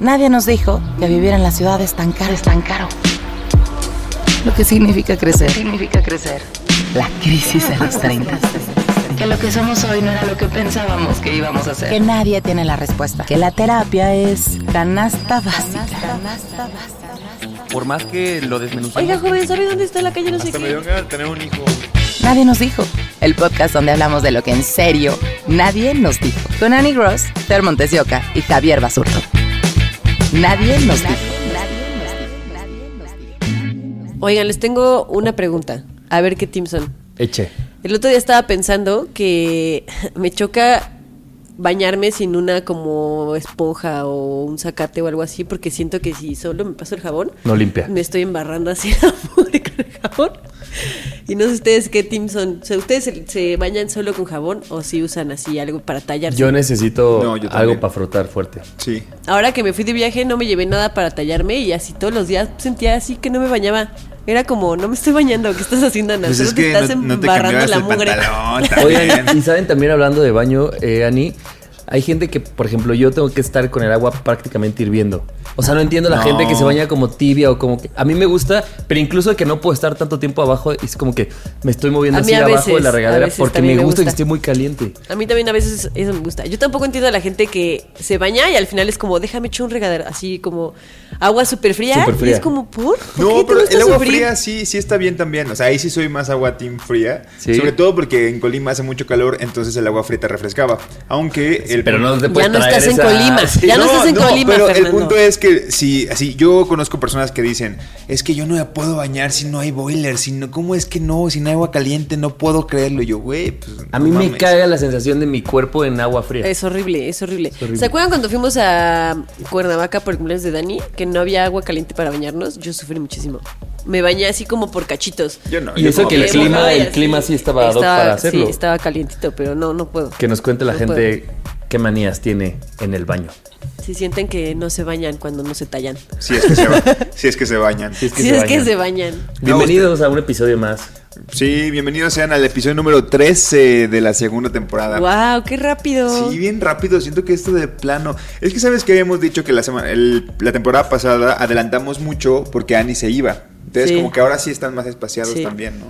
Nadie nos dijo que vivir en la ciudad es tan caro, es tan caro. Lo que significa crecer. Significa crecer. La crisis de los 30. Que lo que somos hoy no era lo que pensábamos que íbamos a ser. Que nadie tiene la respuesta. Que la terapia es canasta básica. Canasta básica. Por más que lo desmenuzamos. Oiga, joven, ¿sabe dónde está la calle no sé Hasta me qué? dio ganas de tener un hijo. Nadie nos dijo. El podcast donde hablamos de lo que en serio nadie nos dijo. Con Annie Gross, Ter Montes de Oca y Javier Basurto. Nadie nos dijo. Oigan, les tengo una pregunta. A ver qué team son. Eche. El otro día estaba pensando que me choca bañarme sin una como esponja o un zacate o algo así, porque siento que si solo me paso el jabón, No limpia. me estoy embarrando así la con el jabón. Y no sé ustedes qué team son. O sea, ¿ustedes se, se bañan solo con jabón o si usan así algo para tallarse? Yo necesito No, yo también. algo para frotar fuerte. Sí. Ahora que me fui de viaje no me llevé nada para tallarme y así todos los días sentía así que no me bañaba. Era como, no me estoy bañando, ¿qué estás haciendo, Ana? Pues Solo es te que estás no, no te embarrando cambiabas la el mugre. pantalón. Oigan, también. y saben también hablando de baño, eh, Ani, hay gente que, por ejemplo, yo tengo que estar con el agua prácticamente hirviendo. O sea, no entiendo la No. gente que se baña como tibia o como que... A mí me gusta, pero incluso que no puedo estar tanto tiempo abajo, es como que me estoy moviendo así abajo veces, de la regadera porque me me gusta, que esté muy caliente. A mí también a veces eso me gusta. Yo tampoco entiendo a la gente que se baña y al final es como, déjame echar un regadero, así como agua súper fría. Y es como, ¿por? ¿Por qué No, te pero gusta el agua sufrir? fría sí, sí está bien también. O sea, ahí sí soy más agua team fría. Sí. Sobre todo porque en Colima hace mucho calor, entonces el agua fría te refrescaba. Aunque el Pero no te puedes no traer estás en Colima. Sí. Ya no estás en Colima, pero el Fernando. punto es que si así yo conozco personas que dicen, es que yo no me puedo bañar si no hay boiler, si no, ¿cómo es que no? Si no hay agua caliente, no puedo creerlo. Y yo, güey, pues, A no mí me caga la sensación de mi cuerpo en agua fría. Es horrible, es horrible. horrible. ¿Se acuerdan cuando fuimos a Cuernavaca por el cumpleaños de Dani? Que no había agua caliente para bañarnos. Yo sufrí muchísimo. Me bañé así como por cachitos. Yo no. Y yo eso que el clima- el clima sí estaba ad hoc para hacerlo. Sí, estaba calientito, pero no, no puedo. Que nos cuente la No gente qué manías tiene en el baño. Si sienten que no se bañan cuando no se tallan. Si es que se, ba- si es que se bañan. Si es que si se es que bañan. se bañan. Bienvenidos a un episodio más. Sí, bienvenidos sean al episodio número 13 de la segunda temporada. ¡Wow! ¡Qué rápido! Sí, bien rápido. Siento que esto de plano. Es que sabes que habíamos dicho que la semana, el- la temporada pasada adelantamos mucho porque Annie se iba. Entonces, Sí. como que ahora sí están más espaciados Sí. también, ¿no?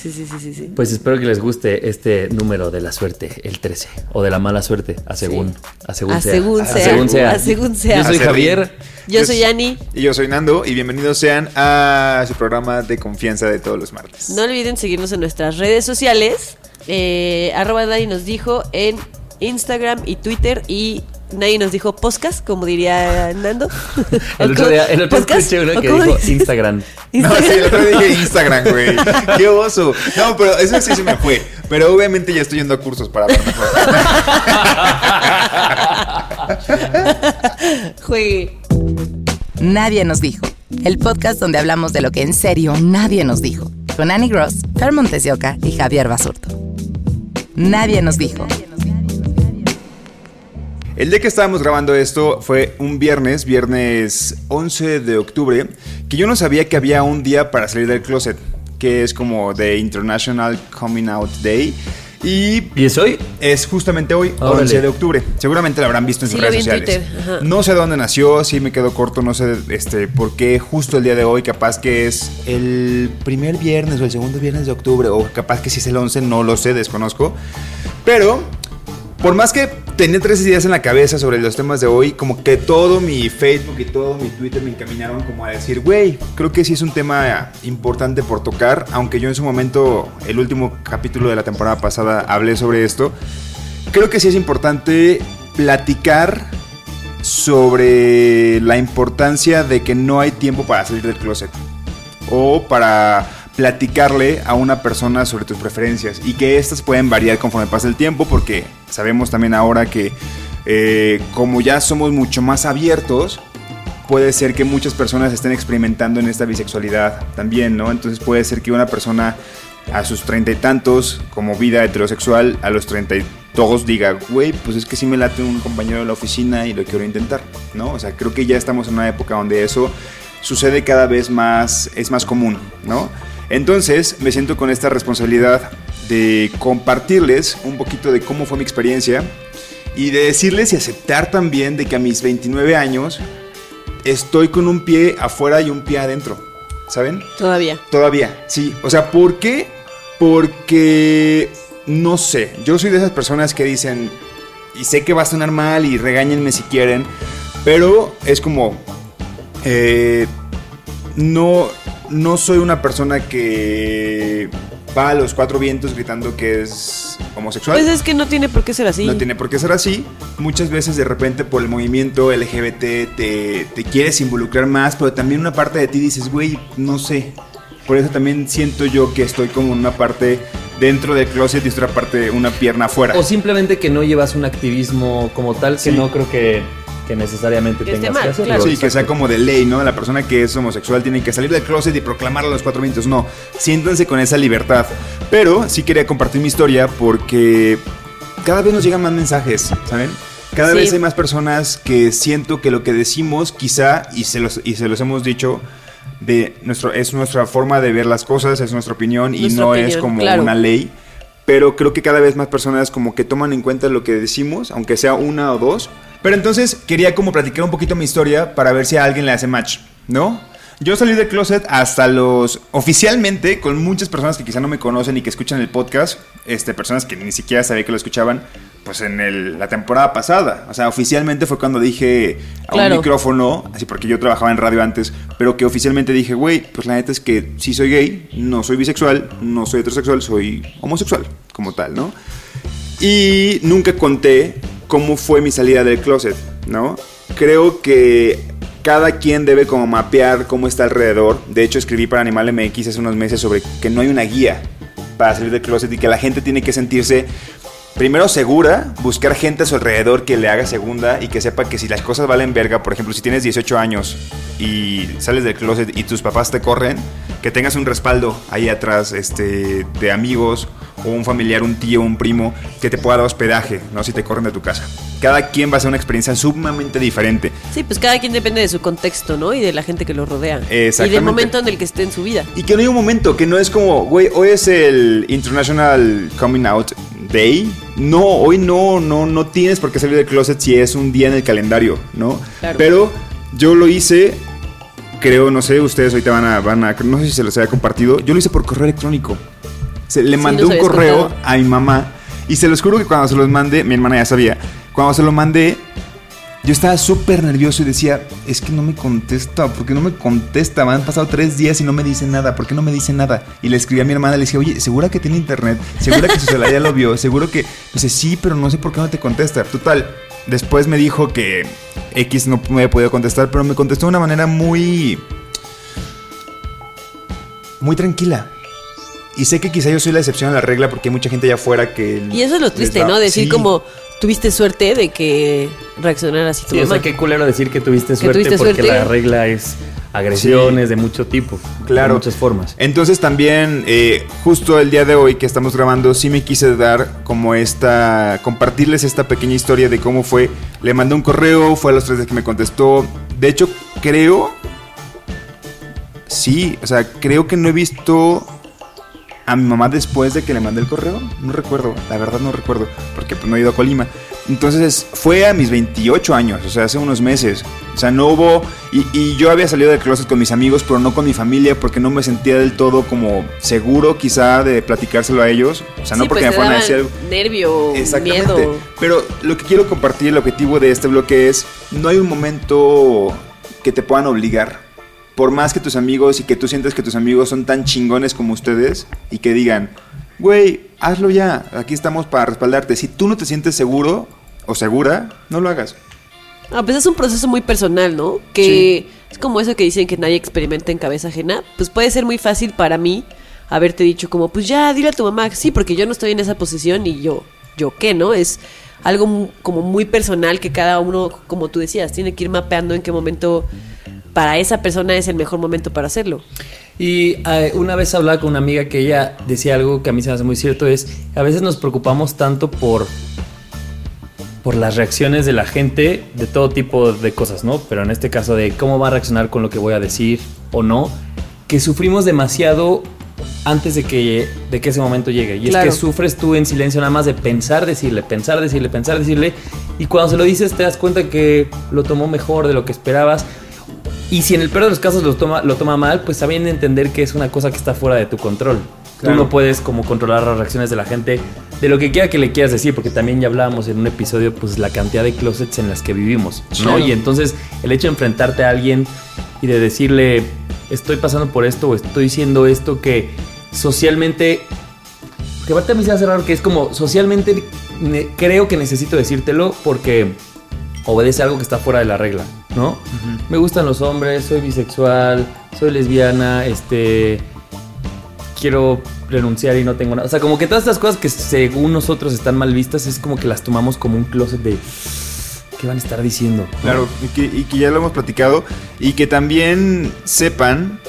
Sí, sí, sí, sí, sí. Pues espero que les guste este número de la suerte, el 13, o de la mala suerte, a según, a según A sea. según sea, a según sea. Yo soy. Javier. Yo soy Ani. Y yo soy Nando. Y bienvenidos sean a su programa de confianza de todos los martes. No olviden seguirnos en nuestras redes sociales. Eh, arroba nadie nos dijo en Instagram y Twitter. Y nadie nos dijo podcast, como diría Nando. El otro día, el otro escuché uno ¿O que dijo? Instagram. No, sí, el otro día dije Instagram, güey. Qué oso. No, pero eso sí se me fue. Pero obviamente ya estoy yendo a cursos para mejor. Juegue. Nadie nos dijo. El podcast donde hablamos de lo que en serio nadie nos dijo. Con Annie Gross, Fer Montes de Oca y Javier Basurto. Nadie nos dijo. El día que estábamos grabando esto fue un viernes, viernes 11 de octubre, que yo no sabía que había un día para salir del closet, que es como The International Coming Out Day. Y ¿Y es hoy? es justamente hoy, Órale. 11 de octubre. Seguramente lo habrán visto en sus redes sociales. No sé dónde nació, sí me quedó corto, no sé este, por qué justo el día de hoy, capaz que es el primer viernes o el segundo viernes de octubre, o capaz que si es el 11, no lo sé, desconozco. Pero, por más que tenía tres ideas en la cabeza sobre los temas de hoy, como que todo mi Facebook y todo mi Twitter me encaminaron como a decir, güey, creo que sí es un tema importante por tocar, aunque yo en su momento, el último capítulo de la temporada pasada, hablé sobre esto. Creo que sí es importante platicar sobre la importancia de que no hay tiempo para salir del closet o para platicarle a una persona sobre tus preferencias y que estas pueden variar conforme pasa el tiempo porque sabemos también ahora que eh, como ya somos mucho más abiertos, puede ser que muchas personas estén experimentando en esta bisexualidad también, ¿no? Entonces puede ser que una persona a sus treinta y tantos, como vida heterosexual, a los treinta y dos diga, güey, pues es que sí me late un compañero de la oficina y lo quiero intentar, ¿no? O sea, creo que ya estamos en una época donde eso sucede cada vez más, es más común, ¿no? Entonces me siento con esta responsabilidad de compartirles un poquito de cómo fue mi experiencia y de decirles y aceptar también de que a mis 29 años estoy con un pie afuera y un pie adentro, ¿saben? Todavía. Todavía, sí. O sea, ¿por qué? Porque, no sé, yo soy de esas personas que dicen, y sé que va a sonar mal y regáñenme si quieren, pero es como, eh, no, no soy una persona que va a los cuatro vientos gritando que es homosexual. Pues es que no tiene por qué ser así. No tiene por qué ser así. Muchas veces de repente por el movimiento LGBT te, te quieres involucrar más, pero también una parte de ti dices, güey, no sé. Por eso también siento yo que estoy como en una parte dentro del closet y otra parte una pierna afuera. O simplemente que no llevas un activismo como tal, que Sí. no creo que, que necesariamente Que tengas mal, que hacerlo. claro. Sí, que sea como de ley, ¿no? La persona que es homosexual tiene que salir del closet y proclamarlo a los cuatro vientos. No, siéntanse con esa libertad. Pero sí quería compartir mi historia porque cada vez nos llegan más mensajes, ¿saben? Cada Sí. vez hay más personas que siento que lo que decimos quizá, y se los, y se los hemos dicho, de nuestro, es nuestra forma de ver las cosas, es nuestra opinión y Nuestra no es opinión, como claro. una ley. Pero creo que cada vez más personas como que toman en cuenta lo que decimos, aunque sea una o dos. Pero entonces quería como platicar un poquito mi historia para ver si a alguien le hace match, ¿no? Yo salí del closet hasta los oficialmente con muchas personas que quizá no me conocen y que escuchan el podcast, este personas que ni siquiera sabía que lo escuchaban, pues en el- la temporada pasada, o sea, oficialmente fue cuando dije a Claro. un micrófono, así porque yo trabajaba en radio antes, pero que oficialmente dije, güey, pues la neta es que sí soy gay, no soy bisexual, no soy heterosexual, soy homosexual, como tal, ¿no? Y nunca conté cómo fue mi salida del closet, ¿no? Creo que cada quien debe como mapear cómo está alrededor. De hecho, escribí para Animal MX hace unos meses sobre que no hay una guía para salir del closet y que la gente tiene que sentirse primero segura, buscar gente a su alrededor que le haga segunda y que sepa que si las cosas valen verga, por ejemplo, si tienes 18 años y sales del closet y tus papás te corren, que tengas un respaldo ahí atrás este, de amigos o un familiar, un tío, un primo que te pueda dar hospedaje, ¿no? Si te corren de tu casa. Cada quien va a ser una experiencia sumamente diferente. Sí, pues cada quien depende de su contexto, ¿no? Y de la gente que lo rodea. Y Exactamente. del momento en el que esté en su vida. Y que no hay un momento, que no es como, güey, hoy es el International Coming Out Day. No, hoy no, no, no tienes por qué salir del closet si es un día en el calendario, ¿no? Claro. Pero yo lo hice, creo, no sé, ustedes ahorita van a, van a, no sé si se los haya compartido, yo lo hice por correo electrónico. Se, le Sí, mandé un correo contado. a mi mamá y se los juro que cuando se los mandé, mi hermana ya sabía, cuando se lo mandé, yo estaba súper nervioso y decía, es que no me contesta, ¿por qué no me contesta? Me han pasado tres días y no me dice nada, ¿por qué no me dice nada? Y le escribí a mi hermana, le dije, oye, ¿segura que tiene internet? ¿Segura que su celular ya lo vio? ¿Seguro que...? Dice, sí, pero no sé por qué no te contesta. Total, después me dijo que X no me había podido contestar, pero me contestó de una manera muy... Muy tranquila. Y sé que quizá yo soy la excepción a la regla porque hay mucha gente allá afuera que... Y eso es lo triste, ¿no? Decir Sí. como tuviste suerte de que reaccionara así tu Sí, o mamá. sea, qué culero decir que tuviste suerte tuviste porque suerte. la regla es agresiones de mucho tipo. Claro. De muchas formas. Entonces también, eh, justo el día de hoy que estamos grabando, sí me quise dar como esta, compartirles esta pequeña historia de cómo fue. Le mandé un correo, fue a los tres días que me contestó. De hecho, creo, sí, o sea, creo que no he visto a mi mamá después de que le mandé el correo. No recuerdo, la verdad no recuerdo, porque pues, no he ido a Colima. Entonces fue a mis 28 años, o sea, hace unos meses. O sea, no hubo... Y, y yo había salido del closet con mis amigos, pero no con mi familia, porque no me sentía del todo como seguro quizá de platicárselo a ellos. O sea, no Sí, porque pues me fueran a decir algo. nervio, Exactamente. miedo. Pero lo que quiero compartir, el objetivo de este bloque es, no hay un momento que te puedan obligar. Por más que tus amigos y que tú sientas que tus amigos son tan chingones como ustedes y que digan, güey, hazlo ya, aquí estamos para respaldarte. Si tú no te sientes seguro o segura, no lo hagas. Ah, pues es un proceso muy personal, ¿no? Que es como eso que dicen que nadie experimenta en cabeza ajena. Pues puede ser muy fácil para mí haberte dicho como, pues ya, dile a tu mamá, sí, porque yo no estoy en esa posición y yo yo qué, ¿no? Es algo como muy personal que cada uno, como tú decías, tiene que ir mapeando en qué momento para esa persona es el mejor momento para hacerlo. Y eh, una vez hablaba con una amiga que ella decía algo que a mí se me hace muy cierto, es a veces nos preocupamos tanto por por las reacciones de la gente de todo tipo de cosas, ¿no? Pero en este caso de cómo va a reaccionar con lo que voy a decir o no, que sufrimos demasiado antes de que, de que ese momento llegue. Y Claro. es que sufres tú en silencio nada más de pensar, decirle, pensar, decirle, pensar, decirle. Y cuando se lo dices te das cuenta que lo tomó mejor de lo que esperabas. Y si en el peor de los casos lo toma, lo toma mal, pues también entender que es una cosa que está fuera de tu control. Claro. Tú no puedes como controlar las reacciones de la gente de lo que quiera que le quieras decir, porque también ya hablábamos en un episodio, pues la cantidad de closets en las que vivimos, ¿no? Claro. Y entonces el hecho de enfrentarte a alguien y de decirle, estoy pasando por esto o estoy diciendo esto que socialmente que aparte a mí se hace raro que es como socialmente creo que necesito decírtelo porque obedece a algo que está fuera de la regla, ¿no? Me gustan los hombres, soy bisexual, soy lesbiana, este quiero renunciar y no tengo nada. O sea, como que todas estas cosas que según nosotros están mal vistas es como que las tomamos como un closet de ¿qué van a estar diciendo? Claro, y que, y que ya lo hemos platicado. Y que también sepan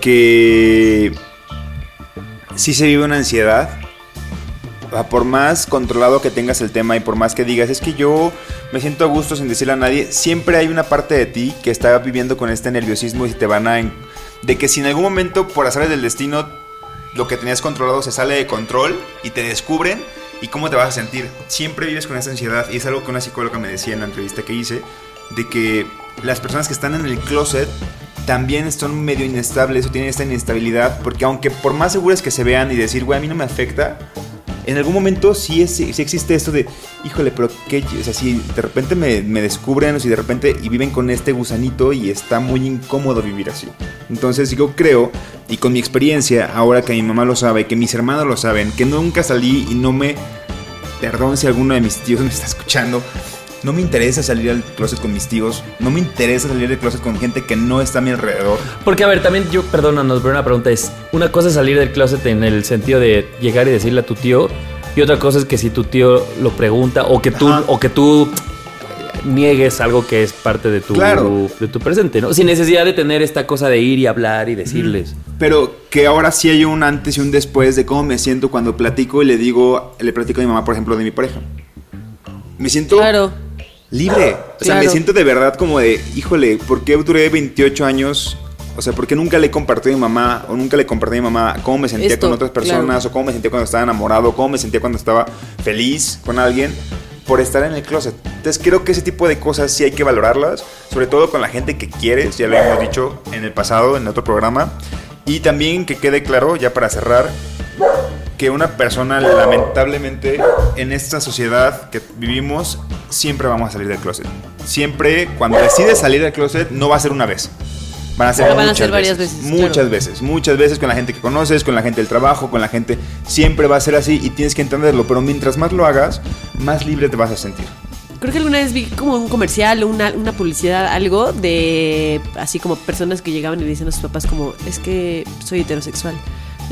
que si se vive una ansiedad. Por más controlado que tengas el tema y por más que digas, es que yo me siento a gusto sin decirle a nadie, siempre hay una parte de ti que está viviendo con este nerviosismo y te van a... De que si en algún momento, por azares del destino, lo que tenías controlado se sale de control y te descubren, ¿y cómo te vas a sentir? Siempre vives con esa ansiedad y es algo que una psicóloga me decía en la entrevista que hice, de que las personas que están en el closet también son medio inestables o tienen esta inestabilidad, porque aunque por más seguras que se vean y decir, güey, a mí no me afecta, en algún momento sí, es, sí existe esto de, híjole, pero qué, o sea, si de repente me, me descubren o si de repente y viven con este gusanito y está muy incómodo vivir así. Entonces yo creo, y con mi experiencia, ahora que mi mamá lo sabe, que mis hermanos lo saben, que nunca salí y no me, perdón si alguno de mis tíos me está escuchando, no me interesa salir al closet con mis tíos, no me interesa salir del closet con gente que no está a mi alrededor. Porque, a ver, también yo, perdónanos, pero una pregunta es: una cosa es salir del closet en el sentido de llegar y decirle a tu tío, y otra cosa es que si tu tío lo pregunta o que tú, Ajá. o que tú niegues algo que es parte de tu, Claro. de tu presente, ¿no? Sin necesidad de tener esta cosa de ir y hablar y decirles. Pero que ahora sí hay un antes y un después de cómo me siento cuando platico y le digo, le platico a mi mamá, por ejemplo, de mi pareja. Me siento Claro. Libre. O sea, Claro. me siento de verdad como de, híjole, ¿por qué duré 28 años? O sea, ¿por qué nunca le compartí a mi mamá o nunca le compartí a mi mamá cómo me sentía Esto, con otras personas claro. o cómo me sentía cuando estaba enamorado, cómo me sentía cuando estaba feliz con alguien por estar en el closet? Entonces creo que ese tipo de cosas sí hay que valorarlas, sobre todo con la gente que quieres, ya lo hemos dicho en el pasado, en otro programa. Y también que quede claro, ya para cerrar, que una persona lamentablemente en esta sociedad que vivimos siempre vamos a salir del closet. Siempre cuando decides salir del closet no va a ser una vez. Van a ser, Van a muchas ser varias veces, Muchas claro. veces, muchas veces con la gente que conoces, con la gente del trabajo, con la gente. Siempre va a ser así y tienes que entenderlo. Pero mientras más lo hagas, más libre te vas a sentir. Creo que alguna vez vi como un comercial o una, una publicidad, algo de así como personas que llegaban y le decían a sus papás como, es que soy heterosexual.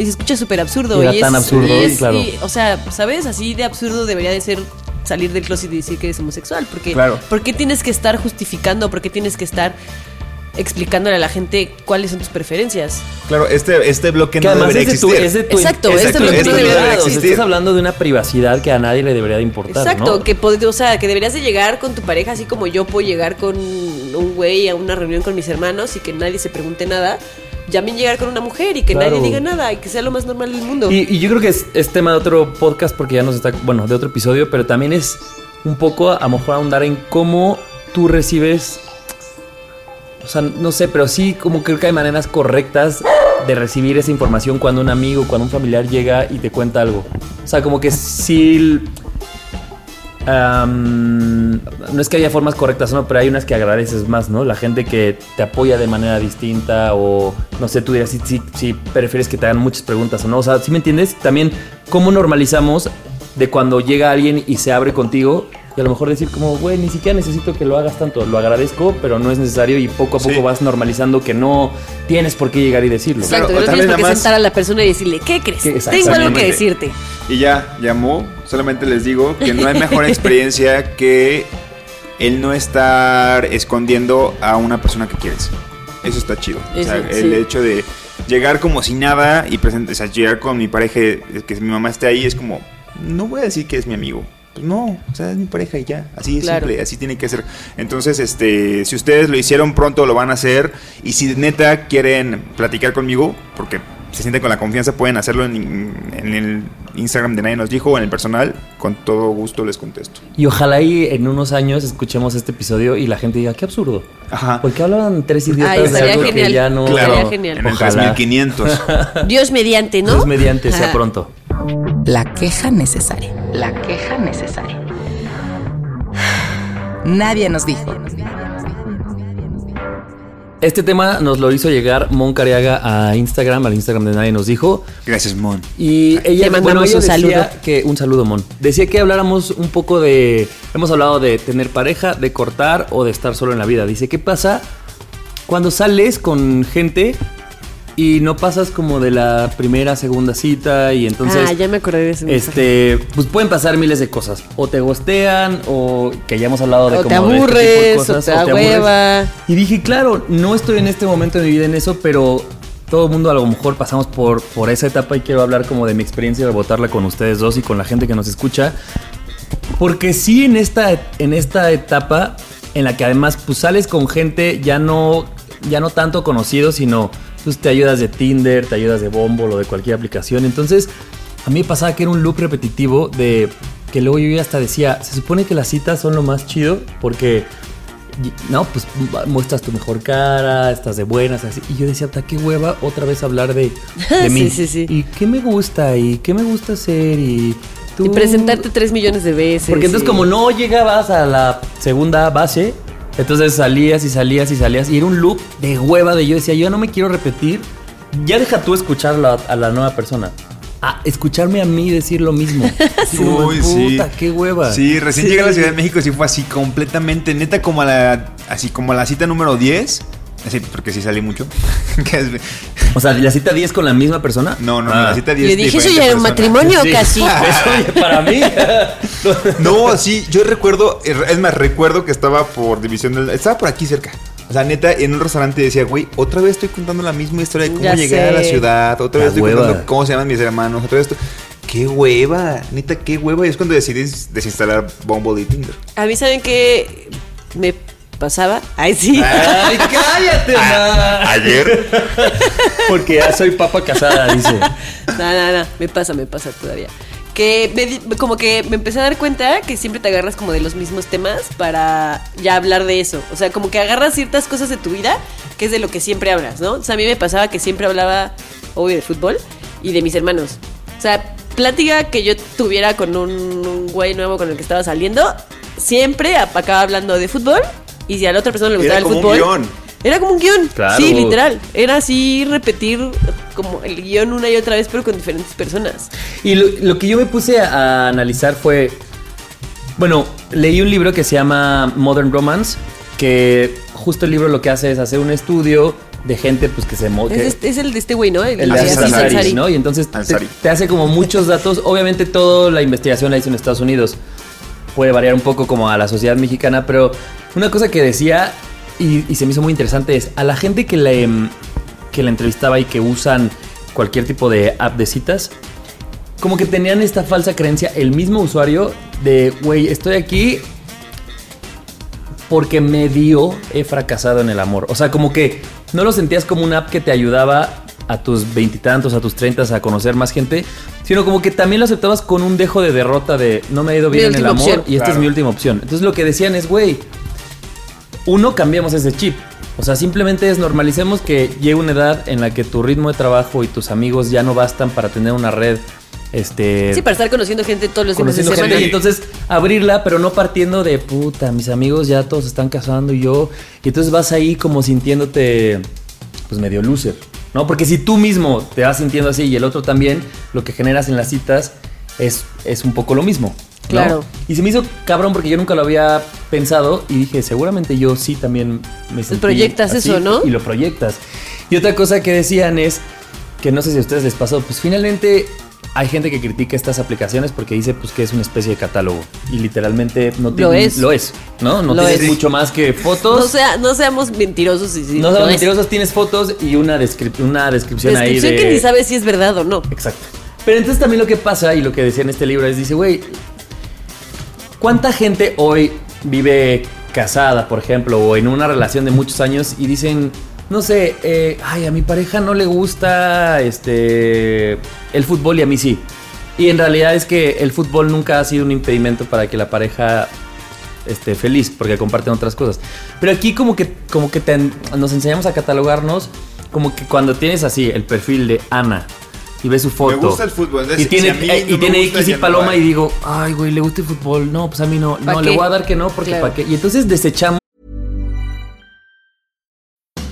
Y se escucha súper absurdo. Y era y tan es, absurdo, y es- claro. y, o sea, ¿sabes? Así de absurdo debería de ser salir del closet y decir que eres homosexual. Porque, Claro. ¿Por qué tienes que estar justificando? ¿Por qué tienes que estar explicándole a la gente cuáles son tus preferencias? Claro, este, este bloque Que no debería es de tu, existir. es de tu, Exacto, de este bloque no debería existir. estás hablando de una privacidad que a nadie le debería de importar, Exacto, ¿no? que o sea, que deberías de llegar con tu pareja así como yo puedo llegar con un güey a una reunión con mis hermanos y que nadie se pregunte nada. También llegar con una mujer y que Claro. nadie diga nada y que sea lo más normal del mundo. Y, y yo creo que es, es tema de otro podcast porque ya nos está, bueno, de otro episodio, pero también es un poco a lo mejor ahondar en cómo tú recibes, o sea, no sé, pero sí como creo que hay maneras correctas de recibir esa información cuando un amigo, cuando un familiar llega y te cuenta algo. O sea, como que sí... no es que haya formas correctas, no, pero hay unas que agradeces más, ¿no? La gente que te apoya de manera distinta o no sé, tú dirás si, si, si prefieres que te hagan muchas preguntas o no. O sea, ¿sí me entiendes? También, ¿cómo normalizamos de cuando llega alguien y se abre contigo Y a lo mejor decir como, güey, ni siquiera necesito que lo hagas tanto. Lo agradezco, pero no es necesario y poco a poco Sí. vas normalizando que no tienes por qué llegar y decirlo. Exacto, no tienes por qué más- sentar a la persona y decirle, ¿qué crees? Tengo algo que decirte. Y ya, llamó. Solamente les digo que no hay mejor experiencia que el no estar escondiendo a una persona que quieres. Eso está chido. o sea, el hecho de llegar como si nada y presentar, o sea, llegar con mi pareja, que mi mamá esté ahí, es como, no voy a decir que es mi amigo. Pues no, o sea, es mi pareja y ya. Así es Claro. simple, así tiene que ser. Entonces, este, si ustedes lo hicieron pronto, lo van a hacer. Y si neta quieren platicar conmigo, porque se sienten con la confianza, pueden hacerlo en, en el Instagram de Nadie Nos Dijo o en el personal. Con todo gusto les contesto. Y ojalá y en unos años escuchemos este episodio y la gente diga, qué absurdo. Ajá. ¿Por qué hablaban tres idiotas Ay, de algo genial. que ya no... Claro, genial. en el Ojalá. 3500. Dios mediante, ¿no? Dios mediante, sea pronto. La queja necesaria. La queja necesaria. Nadie nos dijo. Este tema nos lo hizo llegar Mon Cariaga a Instagram, al Instagram de Nadie Nos Dijo. Gracias, Mon. Y ella, mandamos bueno, ella un decía saludo. que un saludo, Mon. Decía que habláramos un poco de, hemos hablado de tener pareja, de cortar o de estar solo en la vida. Dice, ¿qué pasa cuando sales con gente y no pasas como de la primera, segunda cita y entonces ah, ya me acordé de ese mensaje. este, pues pueden pasar miles de cosas. O te gostean, o que ya hemos hablado de O como te de este tipo de aburres, cosas, o te da aburres. hueva. Y dije, claro, no estoy en este momento de mi vida en eso, pero todo el mundo a lo mejor pasamos por, por esa etapa y quiero hablar como de mi experiencia y rebotarla con ustedes dos y con la gente que nos escucha. Porque sí en esta, en esta etapa en la que además pues sales con gente ya no, ya no tanto conocido, sino pues te ayudas de Tinder, te ayudas de Bumble o de cualquier aplicación. Entonces a mí me pasaba que era un loop repetitivo de que luego yo ya hasta decía, se supone que las citas son lo más chido porque... No, pues muestras tu mejor cara, estás de buenas, así. Y yo decía, "Ta, qué hueva otra vez hablar de, de mí. Sí, sí, sí. Y qué me gusta, y qué me gusta hacer, y tú. Y presentarte tres millones de veces. Porque entonces como no llegabas a la segunda base, entonces salías y salías y salías y era un loop de hueva de yo decía, yo no me quiero repetir. Ya deja tú escuchar la- a la nueva persona. A escucharme a mí decir lo mismo. Como, Uy, sí. puta, qué hueva. Sí, recién llegué a la Ciudad de México, sí fue así completamente, neta, como a la, así como a la cita número 10. Así, porque sí salí mucho. Que O sea, la cita 10 con la misma persona. no, no, no, Ah. la cita 10 Yo dije, eso ya era un matrimonio Sí. casi. Eso, para mí. No, sí, yo recuerdo, es más, recuerdo que estaba por División del... Estaba por aquí cerca. O sea, neta, en un restaurante decía, güey, otra vez estoy contando la misma historia de cómo Ya llegué a la ciudad, otra La vez estoy hueva. contando cómo se llaman mis hermanos, otra vez esto. ¡Qué hueva! Neta, qué hueva. Y es cuando decidí desinstalar Bumble y Tinder. A mí, ¿saben qué me pasaba? Ay, sí. Ay, cállate, ma. Ayer. Porque ya soy papa casada, dice. No, no, no, me pasa, me pasa todavía. Que me como que me empecé a dar cuenta que siempre te agarras como de los mismos temas para ya hablar de eso. O sea, como que agarras ciertas cosas de tu vida que es de lo que siempre hablas, ¿no? O sea, a mí me pasaba que siempre hablaba, obvio, de fútbol y de mis hermanos. O sea, plática que yo tuviera con un, un güey nuevo con el que estaba saliendo, siempre acababa hablando de fútbol y si a la otra persona le Era gustaba el como un fútbol... guion. Era como un guion. Claro. Sí, literal. Era así repetir como el guion una y otra vez, pero con diferentes personas. Y lo, lo que yo me puse a, a analizar fue. Bueno, leí un libro que se llama Modern Romance. Que justo el libro lo que hace es hacer un estudio de gente pues que se mo- que- Es, es el de este güey, ¿no? el de de Ansari, Ansari, ¿no? Y entonces te, te hace como muchos datos. Obviamente toda la investigación la hizo en Estados Unidos. Puede variar un poco como a la sociedad mexicana, pero una cosa que decía y, se me hizo muy interesante es a la gente que le, que la entrevistaba y que usan cualquier tipo de app de citas, como que tenían esta falsa creencia, el mismo usuario, de, güey, estoy aquí porque medio he fracasado en el amor. O sea, como que no lo sentías como una app que te ayudaba a tus veintitantos, a tus treintas a conocer más gente, sino como que también lo aceptabas con un dejo de derrota de no me ha ido Mi bien en el amor opción. y esta Claro. es mi última opción. Entonces lo que decían es, güey, uno, cambiamos ese chip. O sea, simplemente es normalicemos que llega una edad en la que tu ritmo de trabajo y tus amigos ya no bastan para tener una red, este... Sí, para estar conociendo gente todos los días de semana. y entonces abrirla, pero no partiendo de puta, mis amigos ya todos están casando y yo. Y entonces vas ahí como sintiéndote, pues medio loser, ¿no? Porque si tú mismo te vas sintiendo así y el otro también, lo que generas en las citas es, es un poco lo mismo. Claro. Y se me hizo cabrón porque yo nunca lo había pensado y dije, seguramente yo sí también me sentí proyectas así, eso, ¿no? Y lo proyectas. Y otra cosa que decían es que no sé si a ustedes les pasó, pues finalmente hay gente que critica estas aplicaciones porque dice pues que es una especie de catálogo y literalmente no Lo tiene- es. lo es, ¿no? No Lo tienes es. mucho más que fotos. No, sea, no seamos mentirosos y sí. no es. mentirosos, tienes fotos y una, descrip- una descripción, ahí Descripción de que ni sabes si es verdad o no. Exacto. Pero entonces también lo que pasa y lo que decía en este libro es, dice, güey, ¿cuánta gente hoy vive casada, por ejemplo, o en una relación de muchos años y dicen, no sé, eh, ay, a mi pareja no le gusta este el fútbol y a mí sí? Y en realidad es que el fútbol nunca ha sido un impedimento para que la pareja esté feliz, porque comparten otras cosas. Pero aquí como que, como que te- nos enseñamos a catalogarnos como que cuando tienes así el perfil de Ana y ves su foto. gusta el fútbol, entonces, Y tiene, si a mí eh, no y me tiene X y no paloma y digo, ay, güey, le gusta el fútbol. No, pues a mí no. ¿Pa' No, le voy a dar que no, porque Claro. ¿para qué? Y entonces desechamos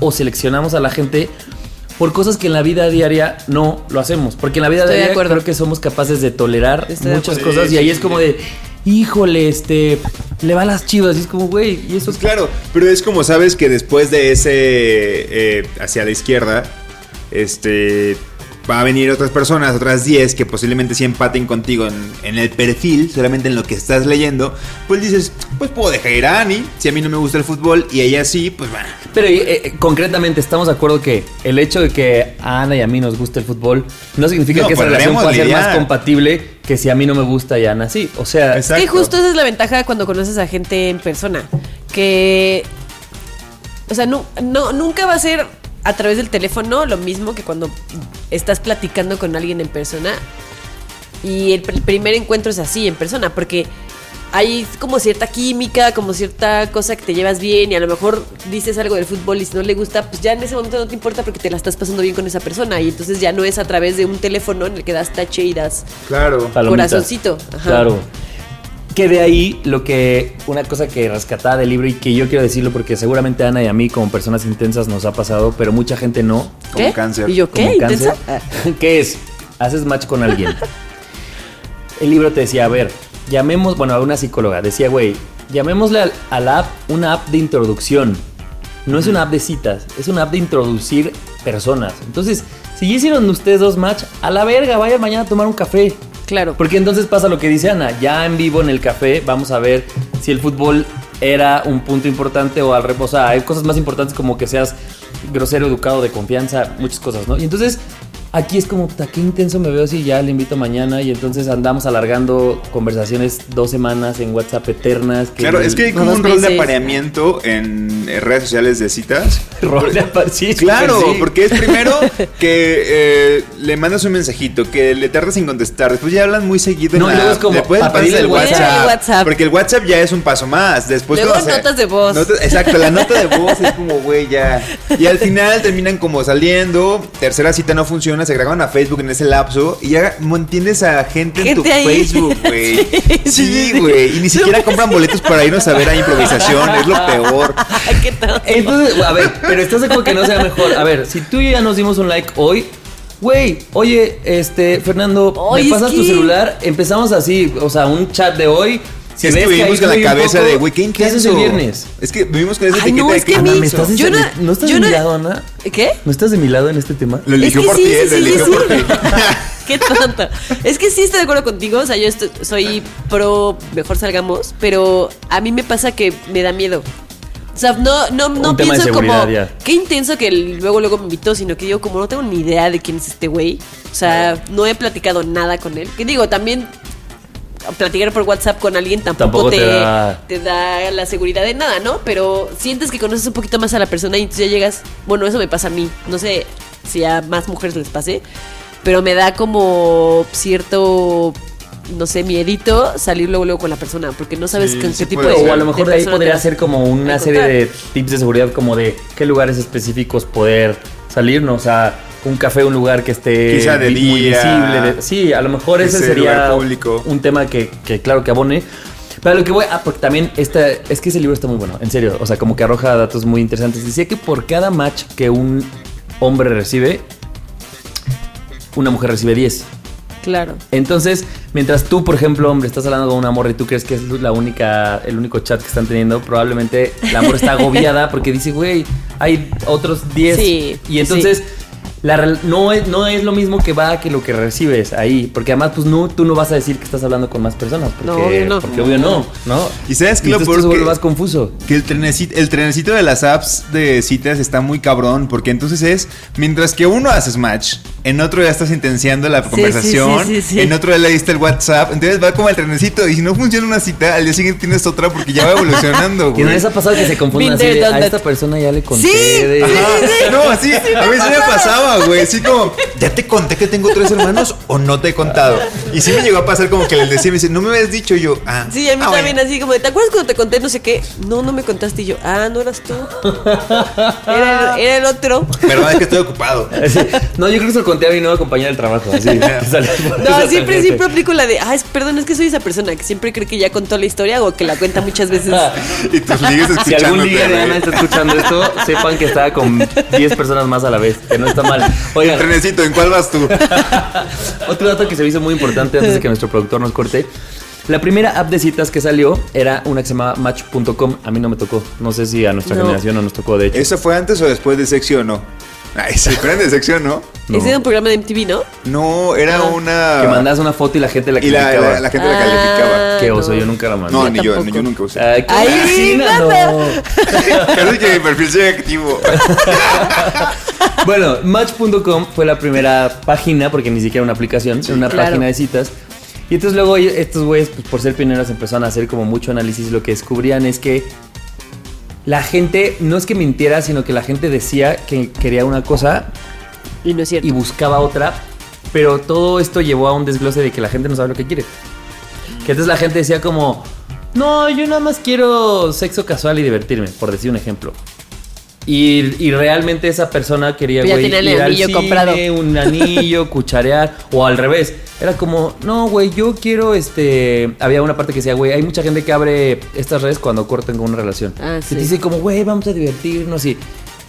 O seleccionamos a la gente por cosas que en la vida diaria no lo hacemos. Porque en la vida Estoy diaria creo que somos capaces de tolerar Estoy muchas cosas Sí, y ahí sí, es como de, híjole, este, le va a las chivas. Y es como, güey, y eso Pues es claro, pero es como sabes que después de ese eh, hacia la izquierda, este va a venir otras personas, otras 10 que posiblemente sí empaten contigo en, en el perfil, solamente en lo que estás leyendo, pues dices, pues puedo dejar ir a Ani, si a mí no me gusta el fútbol y a ella sí, pues bueno. Pero eh, eh, concretamente estamos de acuerdo que el hecho de que a Ana y a mí nos guste el fútbol no significa No, que esa relación pueda ser más compatible que si a mí no me gusta y a Ana sí. O sea, Es que justo esa es la ventaja cuando conoces a gente en persona. Que. O sea, no, no, nunca va a ser a través del teléfono lo mismo que cuando estás platicando con alguien en persona. Y el, pr- el primer encuentro es así, en persona, porque hay como cierta química, como cierta cosa que te llevas bien y a lo mejor dices algo del fútbol y si no le gusta, pues ya en ese momento no te importa porque te la estás pasando bien con esa persona y entonces ya no es a través de un teléfono en el que das tache y das Claro. corazoncito. Ajá. Claro. Que de ahí lo que, una cosa que rescataba del libro y que yo quiero decirlo porque seguramente a Ana y a mí como personas intensas nos ha pasado, pero mucha gente no. Como ¿Qué? cáncer. ¿Y yo qué? como ¿Intensa? cáncer. ¿Qué es? Haces match con alguien. El libro te decía, a ver, llamemos, bueno, a una psicóloga, decía, güey, llamémosle al- a la app una app de introducción. No es una app de citas, es una app de introducir personas. Entonces, si ya hicieron ustedes dos match, a la verga, vayan mañana a tomar un café. Claro. Porque entonces pasa lo que dice Ana, ya en vivo en el café vamos a ver si el fútbol era un punto importante o al revés. O sea, hay cosas más importantes como que seas grosero, educado, de confianza, muchas cosas, ¿no? Y entonces aquí es como, puta, qué intenso me veo si ya le invito mañana y entonces andamos alargando conversaciones dos semanas en WhatsApp eternas. Claro, es que hay como un rol de apareamiento en eh, redes sociales de citas. Rol de sí, Claro, sí. porque es primero que eh, le mandas un mensajito, que le tardas en contestar, después ya hablan muy seguido en No, la luego es como, pedirle el WhatsApp, WhatsApp. Porque el WhatsApp ya es un paso más, después Luego notas de voz. notas- exacto, la nota de voz es como, güey, ya. Y al final terminan como saliendo, tercera cita no funciona, se graban a Facebook en ese lapso y ya mantienes a gente, en tu Gente ahí. Facebook, güey. Sí, sí, Sí, sí. güey, y ni siquiera compran boletos para irnos a ver a improvisación, es lo peor. Ay, qué tal. Entonces, a ver, pero estás de acuerdo que no sea mejor. A ver, si tú y yo ya nos dimos un like hoy, güey, oye, este, Fernando, ¿me es pasas tu celular? Empezamos así, o sea, un chat de hoy. Si es que vivimos con la cabeza de, güey, qué ¿Qué haces intenso. el viernes? Es que vivimos con esa Ay, etiqueta no, de es que Ana, ¿me estás Yo no- ¿No estás yo de mi lado, Ana? ¿Qué? ¿No estás de mi lado en este tema? Lo eligió es que por sí, ti, sí, lo sí, eligió sí. por ti. Qué tonta. Es que sí estoy de acuerdo contigo. O sea, yo estoy- soy pro mejor salgamos, pero a mí me pasa que me da miedo. O sea, no, no, no pienso como ya. qué intenso que luego luego me invitó, sino que digo, como no tengo ni idea de quién es este güey. O sea, no he platicado nada con él. Que digo, también platicar por WhatsApp con alguien tampoco, Tampoco te te, da- te da la seguridad de nada, ¿no? Pero sientes que conoces un poquito más a la persona y entonces ya llegas. Bueno, eso me pasa a mí. No sé si a más mujeres les pase. pero me da como cierto, no sé, miedito salir luego, luego con la persona, porque no sabes Sí, con sí qué tipo de. O a lo mejor de ahí podría ser como una serie de tips de seguridad, como de qué lugares específicos poder salir, ¿no? O sea, un café, un lugar que esté Quizá de muy día. visible. de- sí, a lo mejor ese sería público. un tema que, que claro que abone. Pero lo que voy, ah, porque también esta, es que ese libro está muy bueno, en serio, o sea, como que arroja datos muy interesantes. Decía que por cada match que un hombre recibe, una mujer recibe 10. Claro. Entonces, mientras tú, por ejemplo, hombre, estás hablando con una morra y tú crees que es la única, el único chat que están teniendo, probablemente la morra está agobiada porque dice, güey, hay otros 10. Sí, y entonces, la no, es, no es lo mismo que va que lo que recibes ahí. Porque además, pues no, tú no vas a decir que estás hablando con más personas. Porque, No, obvio no. Porque obvio no, ¿no? ¿Y sabes qué lo entonces peor que- más confuso. Que el trenecito, el trenecito de las apps de citas está muy cabrón, porque entonces es, mientras que uno haces match, en otro ya estás intenciando la sí, conversación, sí, sí, sí. en otro ya le diste el WhatsApp, entonces va como el trenecito, y si no funciona una cita, al día siguiente tienes otra porque ya va evolucionando, ¿Y güey. no les ha pasado que se confunden Been así there, de, done a that". esta persona ya le conté Sí, de... Ajá. No, así, a mí sí me pasaba, güey. Así como, ¿ya te conté que tengo tres hermanos o no te he contado? Y sí me llegó a pasar como que les decía, me dice, no me habías dicho Y yo. Ah, Sí, a mí ah, también bueno. así como, de, ¿te acuerdas cuando te conté no sé qué? No, no me contaste y yo, ah, no eras tú. Era, el- era el otro. Perdón, es que estoy ocupado. Sí. No, yo creo que se lo conté a mi nueva compañera del trabajo. Así, No, siempre, tangente. siempre aplico la de, ah, es, perdón, es que soy esa persona que siempre cree que ya contó la historia o que la cuenta muchas veces. Y tus ligues Si algún día de. Ana está escuchando esto, sepan que estaba con 10 personas más a la vez, que no está mal. Oigan, Trenecito, ¿en cuál vas tú? otro dato que se me hizo muy importante antes de que nuestro productor nos corte. La primera app de citas que salió era una que se llamaba Match.com. A mí no me tocó. No sé si a nuestra No. generación no nos tocó, de hecho. ¿Eso fue antes o después de sección o no? Ay, sí, pero de sección, ¿no? No. Ese era un programa de MTV, ¿no? No, era una. Que mandas una foto y la gente la Y la, la, la gente la Ah. calificaba. Qué oso, no. yo nunca la mandé. No, Yo ni yo, tampoco. yo nunca usé. Ay, qué Ay, vecina, no. Casi que mi perfil sea activo. Bueno, Match.com fue la primera página, porque ni siquiera una aplicación, era una claro. página de citas. Y entonces luego estos güeyes, pues, por ser pioneros, empezaron a hacer como mucho análisis. y Lo que descubrían es que la gente, no es que mintiera, sino que la gente decía que quería una cosa Y no es cierto. y buscaba otra. Pero todo esto llevó a un desglose de que la gente no sabe lo que quiere. Que entonces la gente decía como, no, yo nada más quiero sexo casual y divertirme, por decir un ejemplo. Y, y realmente esa persona quería, Ya güey, tenía el ir al cine, comprado. un anillo, cucharear, o al revés. Era como, no, güey, yo quiero, este... Había una parte que decía, güey, hay mucha gente que abre estas redes cuando cortan con una relación. Ah, Y sí. te dice como, güey, vamos a divertirnos y...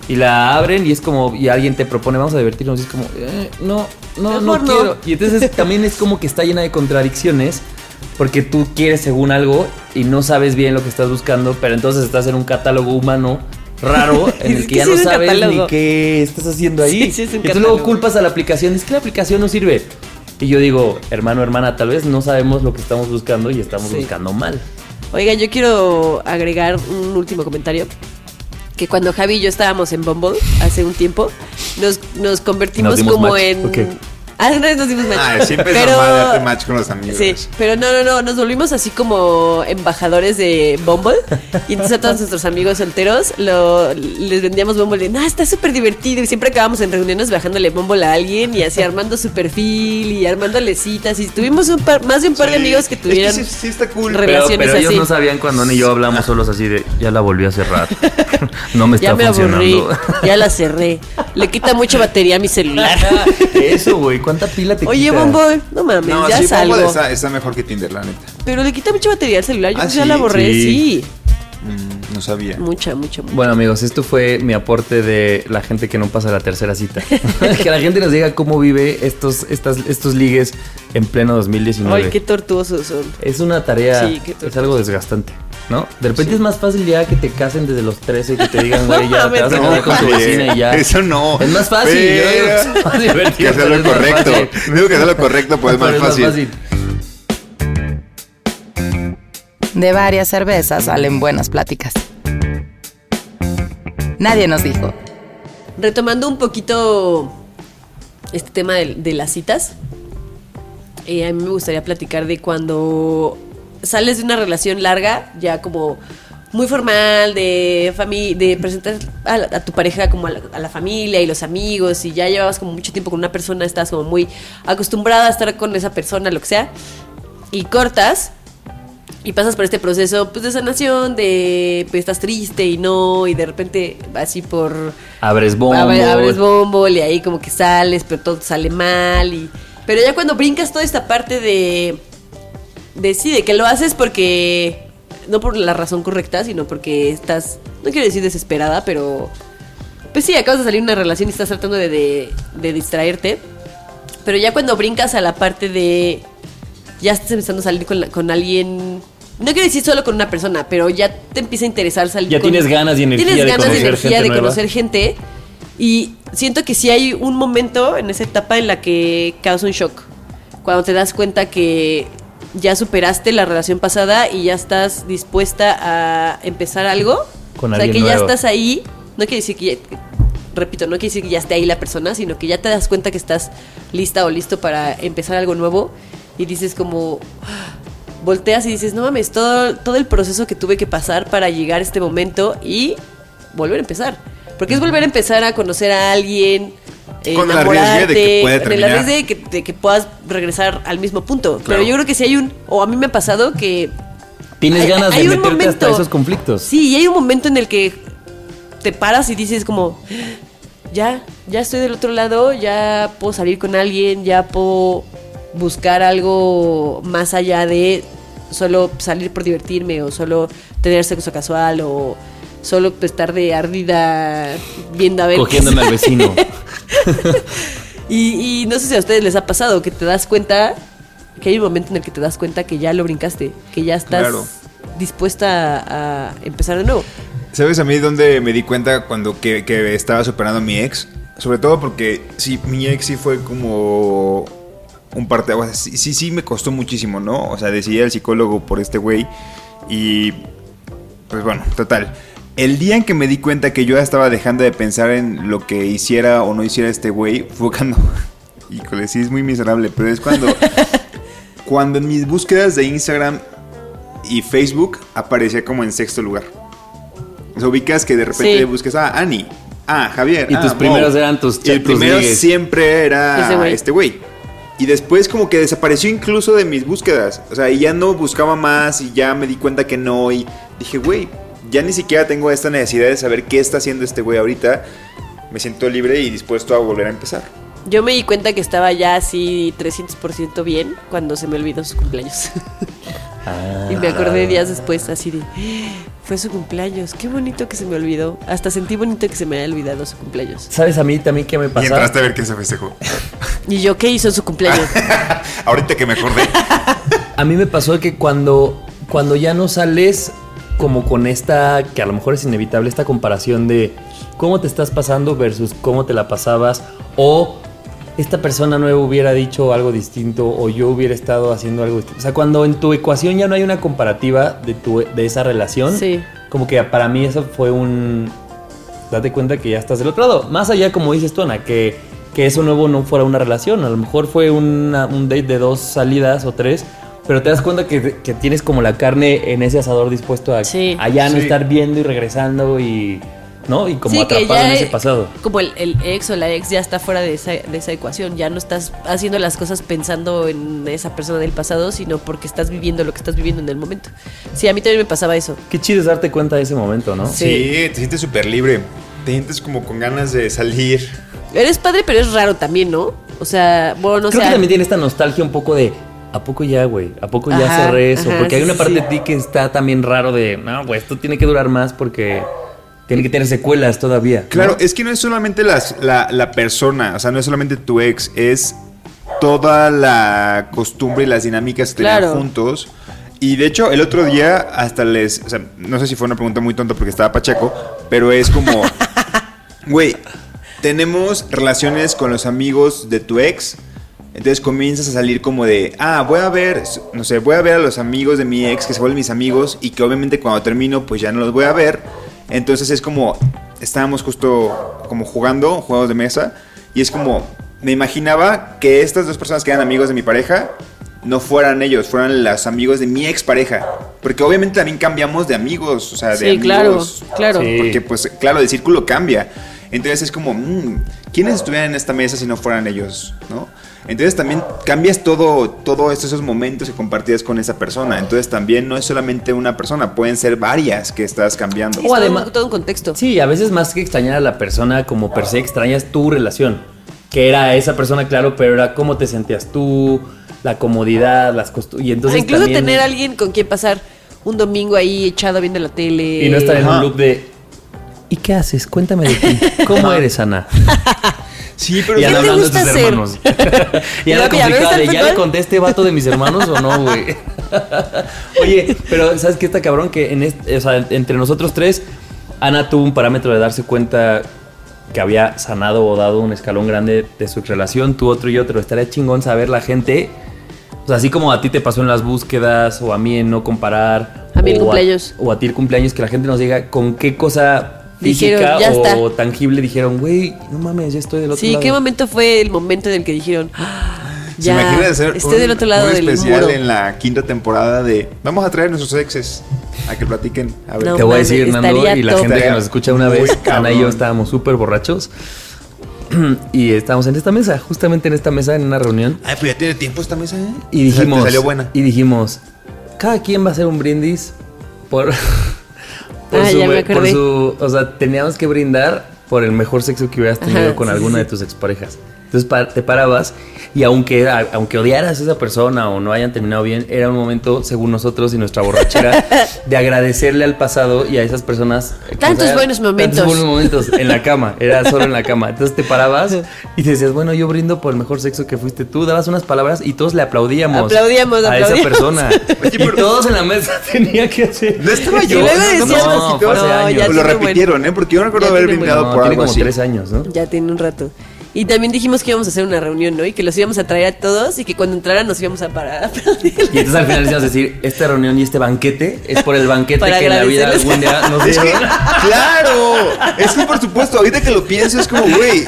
Y la abren y es como, y alguien te propone, vamos a divertirnos, y es como, eh, no, no, no no. quiero. Y entonces también es como que está llena de contradicciones, porque tú quieres según algo y no sabes bien lo que estás buscando, pero entonces estás en un catálogo humano raro en el que que ya no sabes catálogo. ni qué estás haciendo ahí. Sí, sí y entonces luego culpas a la aplicación, es que la aplicación no sirve. Y yo digo, hermano, hermana, tal vez no sabemos lo que estamos buscando y estamos Sí. buscando mal. Oigan, yo quiero agregar un último comentario. Que cuando Javi y yo estábamos en Bumble hace un tiempo, nos, nos convertimos Nos como match, en. Ah, una vez nos dimos match. Ah, siempre es normal darte match con los amigos. Sí, pero no, no, no, nos volvimos así como embajadores de Bumble. Y entonces a todos nuestros amigos solteros lo, les vendíamos Bumble de, no, está súper divertido. Y siempre acabábamos en reuniones bajándole Bumble a alguien y así armando su perfil y armándole citas. Y tuvimos un par, más de un par de amigos que Es tuvieron sí, sí está cool. re- Pero, Relaciones pero ellos así. no sabían cuando Ana y yo hablamos solos así de, ya la volví a cerrar. no me está Ya me aburrí, ya la cerré. Le quita mucha batería a mi celular. Eso, güey, ¿cuánta pila te Oye, quita? Bumble, no mames, No, ya sí, salgo. Bumble está, está mejor que Tinder, la neta. Pero le quita mucha batería al celular. Yo ¿Ah, ya sí? la borré, Sí. sí. Mm, no sabía. Mucha, mucha, mucha. Bueno, amigos, esto fue mi aporte de la gente que no pasa la tercera cita. que la gente nos diga cómo vive estos, estas, estos ligues en pleno 2019. Ay, qué tortuosos son. Es una tarea, Sí, qué es algo desgastante, ¿no? De repente es más fácil ya que te casen desde los 13 y que te digan, güey, ya te vas a casar con tu vecina y ya. Eso no. Es más fácil, yo digo que es más Que divertido, hacer pero lo más correcto. fácil. Digo que hacer lo correcto, pues es Pero más fácil. De varias cervezas salen buenas pláticas. Nadie nos dijo. Retomando un poquito este tema de, de las citas, eh, a mí me gustaría platicar de cuando sales de una relación larga, ya como muy formal de fami de presentar a, la- a tu pareja como a la, a la familia y los amigos y ya llevabas como mucho tiempo con una persona, estás como muy acostumbrada a estar con esa persona, lo que sea, y cortas y pasas por este proceso pues de sanación, de pues estás triste y no, y de repente así por Abres bombo. Abre- abres bombo y ahí como que sales, pero todo sale mal. Y... Pero ya cuando brincas toda esta parte de. De sí, de que lo haces porque. No por la razón correcta, sino porque estás. No quiero decir desesperada, pero. Pues sí, acabas de salir de una relación y estás tratando de, de, de distraerte. Pero ya cuando brincas a la parte de. Ya estás empezando a salir con, la- con alguien. No quiero decir solo con una persona, pero ya te empieza a interesar salir Ya con- tienes ganas y energía Tienes de ganas de conocer energía gente de nueva. conocer gente. Y siento que sí hay un momento en esa etapa en la que causa un shock. Cuando te das cuenta que ya superaste la relación pasada y ya estás dispuesta a empezar algo. Con o sea, que ya estás ahí. No quiere decir que ya, repito, no quiere decir que ya esté ahí la persona, sino que ya te das cuenta que estás lista o listo para empezar algo nuevo. Y dices como, volteas y dices, no mames, todo, todo el proceso que tuve que pasar para llegar a este momento y volver a empezar. Porque es volver a empezar a conocer a alguien, Con de que puede con terminar. arriesgue de que, de que puedas regresar al mismo punto. Claro. Pero yo creo que si hay un, o a mí me ha pasado que Tienes hay- ganas hay de un meterte hasta momento- esos conflictos. Sí, y hay un momento en el que te paras y dices como, ya, ya estoy del otro lado, ya puedo salir con alguien, ya puedo buscar algo más allá de solo salir por divertirme o solo tener sexo casual o solo estar de ardida viendo a ver qué Cogiéndome al vecino. Y, y no sé si a ustedes les ha pasado que te das cuenta que hay un momento en el que te das cuenta que ya lo brincaste, que ya estás Claro. dispuesta a, a empezar de nuevo. ¿Sabes a mí dónde me di cuenta cuando que, que estaba superando a mi ex? Sobre todo porque sí, mi ex sí fue como un parteaguas. Sí, sí, sí me costó muchísimo, ¿no? O sea, decidí al psicólogo por este güey y pues bueno, total. El día en que me di cuenta que yo ya estaba dejando de pensar en lo que hiciera o no hiciera este güey fue cuando... Híjole, sí es muy miserable, pero es cuando... cuando en mis búsquedas de Instagram y Facebook aparecía como en sexto lugar. O sea, ubicas que de repente Sí. buscas a Ani, ah, Javier. Y ah, tus Mo. primeros eran tus Y el tus primero ligues. siempre era güey. este güey. Y después como que desapareció incluso de mis búsquedas. O sea, y ya no buscaba más y ya me di cuenta que no. Y dije, güey, ya ni siquiera tengo esta necesidad de saber qué está haciendo este güey ahorita. Me siento libre y dispuesto a volver a empezar. Yo me di cuenta que estaba ya así 300% bien cuando se me olvidó su cumpleaños. Ah. y me acordé días después así de, fue su cumpleaños, qué bonito que se me olvidó. Hasta sentí bonito que se me haya olvidado su cumpleaños. ¿Sabes a mí también qué me Y pasa? entraste a ver qué se festejó. Y yo, ¿qué hizo en su cumpleaños? ahorita que me acordé. A mí me pasó que cuando, cuando ya no sales como con esta, que a lo mejor es inevitable, esta comparación de cómo te estás pasando versus cómo te la pasabas, o esta persona nueva hubiera dicho algo distinto, o yo hubiera estado haciendo algo distinto. O sea, cuando en tu ecuación ya no hay una comparativa de, tu, de esa relación, Sí. como que para mí eso fue un... Date cuenta que ya estás del otro lado. Más allá, como dices tú, Ana, que, que eso nuevo no fuera una relación. A lo mejor fue una- un date de dos salidas o tres. Pero te das cuenta que, que tienes como la carne en ese asador dispuesto a, Sí. a ya no Sí. estar viendo y regresando y... ¿No? Y como Sí, atrapado en ese eh, pasado. Como el, el ex o la ex ya está fuera de esa, de esa ecuación. Ya no estás haciendo las cosas pensando en esa persona del pasado, sino porque estás viviendo lo que estás viviendo en el momento. Sí, a mí también me pasaba eso. Qué chido es darte cuenta de ese momento, ¿no? Sí. Sí, te sientes súper libre. Te sientes como con ganas de salir. Eres padre, pero es raro también, ¿no? O sea, bueno, no Creo que también tiene esta nostalgia un poco de... ¿A poco ya, güey? ¿A poco ya Ajá, cerré eso? ajá, porque hay una parte sí. de ti que está también raro de... No, pues esto tiene que durar más porque... Tiene que tener secuelas todavía. ¿no? Claro, es que no es solamente las- la, la persona, o sea, no es solamente tu ex, es toda la costumbre y las dinámicas que tenían juntos. Y de hecho, el otro día hasta les, o sea, no sé si fue una pregunta muy tonta porque estaba Pacheco, pero es como, güey, tenemos relaciones con los amigos de tu ex. Entonces comienzas a salir como de, ah, voy a ver, no sé, voy a ver a los amigos de mi ex que se vuelven mis amigos y que obviamente cuando termino pues ya no los voy a ver. Entonces es como, estábamos justo como jugando, juegos de mesa, y es como, me imaginaba que estas dos personas que eran amigos de mi pareja no fueran ellos, fueran los amigos de mi expareja. Porque obviamente también cambiamos de amigos, o sea, de Sí, claro, amigos. claro. Sí. Porque pues claro, el círculo cambia. Entonces es como, mm, ¿quiénes estuvieran en esta mesa si no fueran ellos? ¿No? Entonces también cambias todo, todos esos momentos que compartías con esa persona. Entonces también no es solamente una persona, pueden ser varias que estás cambiando. O todo, además- todo un contexto. Sí, a veces más que extrañar a la persona como per se, extrañas tu relación. Que era esa persona, claro, pero era cómo te sentías tú, la comodidad, las costumbres. Y entonces Ah, incluso también- tener a alguien con quien pasar un domingo ahí echado viendo la tele. Y no estar en Ajá. un loop de. ¿Y qué haces? Cuéntame de ti. ¿Cómo eres, Ana? Sí, pero Y ¿Qué Ana te hablando de hacer? hermanos. y Ana Papi, ¿ya ves complicada de, ¿ya le conté a este vato de mis hermanos o no, güey? Oye, pero ¿sabes qué está cabrón? Que en este, o sea, entre nosotros tres, Ana tuvo un parámetro de darse cuenta que había sanado o dado un escalón grande de su relación, tú otro y otro. Estaría chingón saber la gente, o sea, así como a ti te pasó en las búsquedas o a mí en no comparar. A mí el cumpleaños. o a ti el cumpleaños, que la gente nos diga con qué cosa Dijeron, física "Ya está". o tangible dijeron, güey, no mames, ya estoy del otro Sí, lado. ¿qué momento fue el momento en el que dijeron, "Ah, ¿Se ya, imagina hacer estoy un, del otro lado un del especial muro"? en la quinta temporada de vamos a traer nuestros exes a que platiquen? A ver. No. Te voy a decir, Nando, y la top. gente que nos escucha una vez. Ana y yo estábamos súper borrachos. y estábamos en esta mesa, justamente en esta mesa, en una reunión. Ay, pues ya tiene tiempo esta mesa, ¿eh? Y O sea, dijimos. salió buena. Y dijimos, cada quien va a hacer un brindis por. Por Ah, su, ya me por su- O sea, teníamos que brindar por el mejor sexo que hubieras tenido Ajá, con sí, alguna sí, de tus exparejas. Entonces pa- te parabas y aunque, a- aunque odiaras a esa persona o no hayan terminado bien, era un momento, según nosotros y nuestra borrachera, de agradecerle al pasado y a esas personas. Tantos buenos momentos. Tantos buenos momentos en la cama, era solo en la cama. Entonces te parabas y decías, bueno, yo brindo por el mejor sexo que fuiste tú. Dabas unas palabras y todos le aplaudíamos. Aplaudíamos, a esa persona. Oye, y todos en la mesa tenían que hacer. No estaba Y yo. no, ya lo repitieron, ¿eh? Porque yo no recuerdo haber brindado No, por tiene algo como así. tres años, ¿no? Ya tiene un rato. Y también dijimos que íbamos a hacer una reunión, ¿no? Y que los íbamos a traer a todos y que cuando entraran nos íamos a parar a. Y entonces al final íbamos a decir, esta reunión y este banquete es por el banquete Para que en la vida algún día nos Es que, dieron. claro, es que por supuesto, ahorita que lo pienso es como, güey,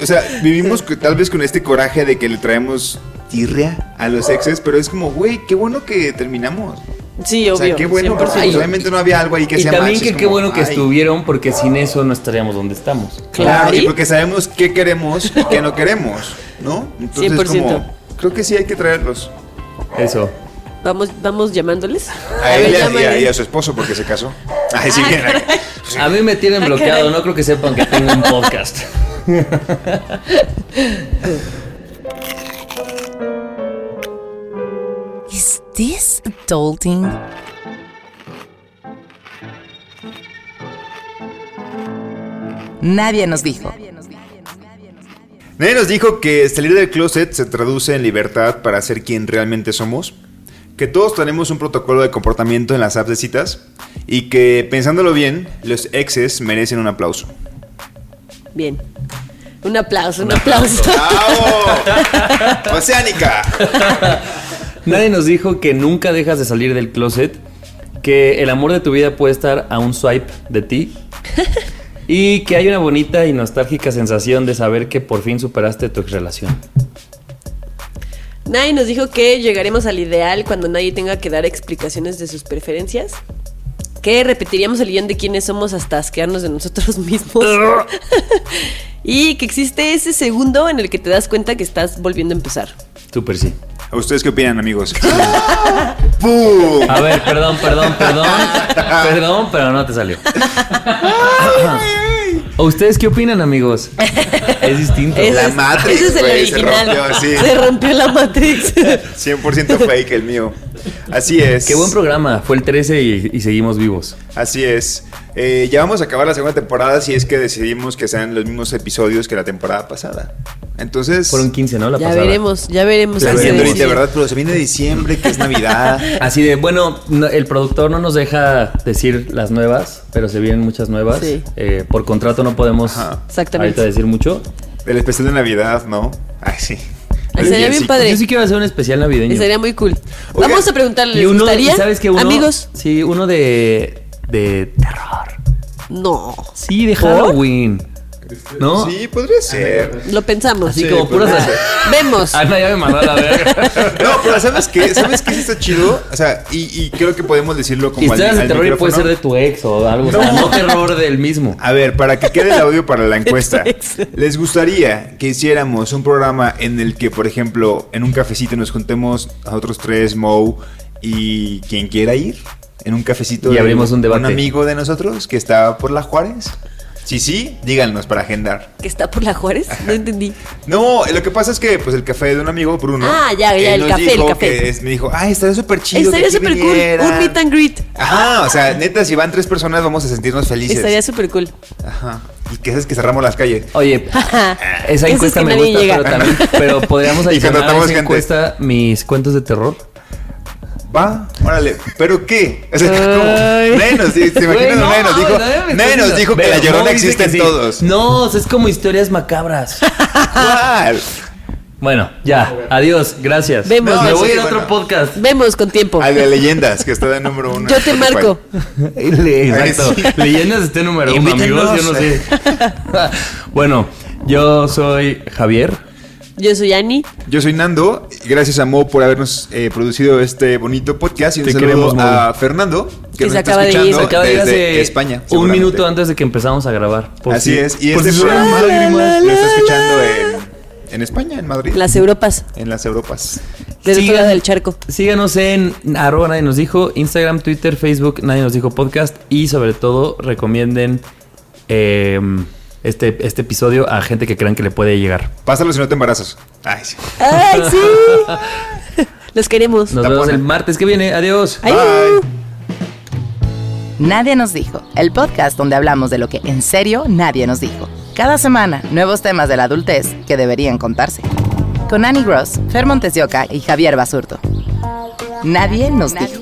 o sea, vivimos tal vez con este coraje de que le traemos tirria a los exes, pero es como, güey, qué bueno que terminamos. Sí, obvio. o sea, qué bueno, 100%. porque obviamente no había algo ahí que y sea también match, que qué como, bueno que ay. estuvieron, porque sin eso no estaríamos donde estamos. Claro, y porque sabemos qué queremos y qué no queremos, ¿no? Entonces, 100%. como, creo que sí hay que traerlos. Eso. Vamos, vamos llamándoles. A él y a, y a- llámale. y a su esposo porque se casó. Ay, sí, Ah, bien. caray. A mí me tienen Ah, bloqueado, caray. no creo que sepan que tengo un podcast. this adulting? Nadie nos dijo. Nadie nos dijo que salir del closet se traduce en libertad para ser quien realmente somos, que todos tenemos un protocolo de comportamiento en las apps de citas y que, pensándolo bien, los exes merecen un aplauso. Bien. Un aplauso, un aplauso. ¡Bravo! ¡Oceánica! Nadie nos dijo que nunca dejas de salir del closet, que el amor de tu vida puede estar a un swipe de ti y que hay una bonita y nostálgica sensación de saber que por fin superaste tu relación. Nadie nos dijo que llegaremos al ideal cuando nadie tenga que dar explicaciones de sus preferencias. Que repetiríamos el guion de quiénes somos hasta asquearnos de nosotros mismos. y que existe ese segundo en el que te das cuenta que estás volviendo a empezar. Súper sí. ¿A ustedes qué opinan, amigos? ¡Pum! A ver, perdón, perdón, perdón. Perdón, pero no te salió. ¿O ustedes qué opinan, amigos? Es distinto. La es- Matrix, ese es el güey, se rompió, sí. Se rompió la Matrix. 100% fake el mío. Así es. Qué buen programa. Fue el 13 y, y seguimos vivos. Así es. Eh, ya vamos a acabar la segunda temporada si es que decidimos que sean los mismos episodios que la temporada pasada. Entonces... Fueron 15, ¿no? La ya pasada. veremos, ya veremos. Viene decide. ahorita, ¿verdad? Pero se viene diciembre, que es Navidad. Así de, bueno, no- el productor no nos deja decir las nuevas, pero se vienen muchas nuevas. Sí. Eh, por contrato no podemos Ajá. Exactamente. ahorita decir mucho. El especial de Navidad, ¿no? Ay, sí. Ay, sería bien Sí. padre. Yo sí quiero hacer un especial navideño. Estaría muy cool. Vamos a preguntarle, Y ¿les uno, gustaría? ¿y ¿sabes qué? Uno, Amigos, Sí, uno de, de terror. no. Sí, de ¿Por? Halloween. ¿No? Sí, podría ser. Lo pensamos. Así Sí, como puras. Vemos. Ana ya me mandó a la verga. No, pero ¿sabes qué? ¿Sabes qué sí está chido? O sea, y, y creo que podemos decirlo como Historias de al terror y puede ser de tu ex o algo. O sea, no terror del mismo. A ver, para que quede el audio para la encuesta. ¿les gustaría que hiciéramos un programa en el que, por ejemplo, en un cafecito nos juntemos a otros tres, Mo y quien quiera ir? En un cafecito Y de abrimos un debate. un amigo de nosotros que está por la Juárez. Sí, sí, díganos para agendar. ¿Que está por la Juárez? No entendí. No, lo que pasa es que pues el café de un amigo, Bruno. Ah, ya, ya, él el nos café, dijo el café. que es- me dijo, ay, estaría súper chido. Estaría súper cool. vinieran". Un meet and greet. Ajá, o sea, neta, si van tres personas vamos a sentirnos felices. Estaría súper cool. Ajá. Y que es que cerramos las calles. Oye, esa es encuesta que me gusta, llega. pero también. Pero podríamos Y adicionar a esa gente. encuesta mis cuentos de terror. Va, órale, ¿pero qué? O sea, ¿cómo? Ay. Menos, ¿te te imaginas? Güey, no, menos, dijo, está menos dijo que Pero la llorona existe en sí. todos. No, o sea, es como historias macabras. ¿Cuál? Bueno, ya, adiós, gracias. Vemos. Me voy sí, a ir a bueno. otro podcast. Vemos con tiempo. Al de leyendas, que está de número uno. Yo te marco. Exacto. sí. Leyendas este número uno, amigos. Yo no sé. bueno, yo soy Javier. Yo soy Ani. Yo soy Nando, gracias a Mo por habernos eh, producido este bonito podcast y un Te saludo queremos, Mo. a Fernando, que, Que nos se está acaba de ir. escuchando Se acaba de ir desde hace España. un minuto antes de que empezamos a grabar. Por Así si- es, y por este si programa lo está escuchando en, en España, en Madrid, Las Europas. en las Europas. Del otro Sigan- del charco. Síganos en arroba nadie nos dijo, Instagram, Twitter, Facebook, nadie nos dijo podcast y sobre todo recomienden eh, este, este episodio a gente que crean que le puede llegar. Pásalo si no te embarazas. Ay, sí. ¡Ay, sí! Los queremos. Nos vemos el martes que viene. Adiós. Ay, Bye. Nadie nos dijo, el podcast donde hablamos de lo que en serio nadie nos dijo. Cada semana, nuevos temas de la adultez que deberían contarse. Con Annie Gross, Fer Montes de Oca y Javier Basurto. Nadie nos dijo.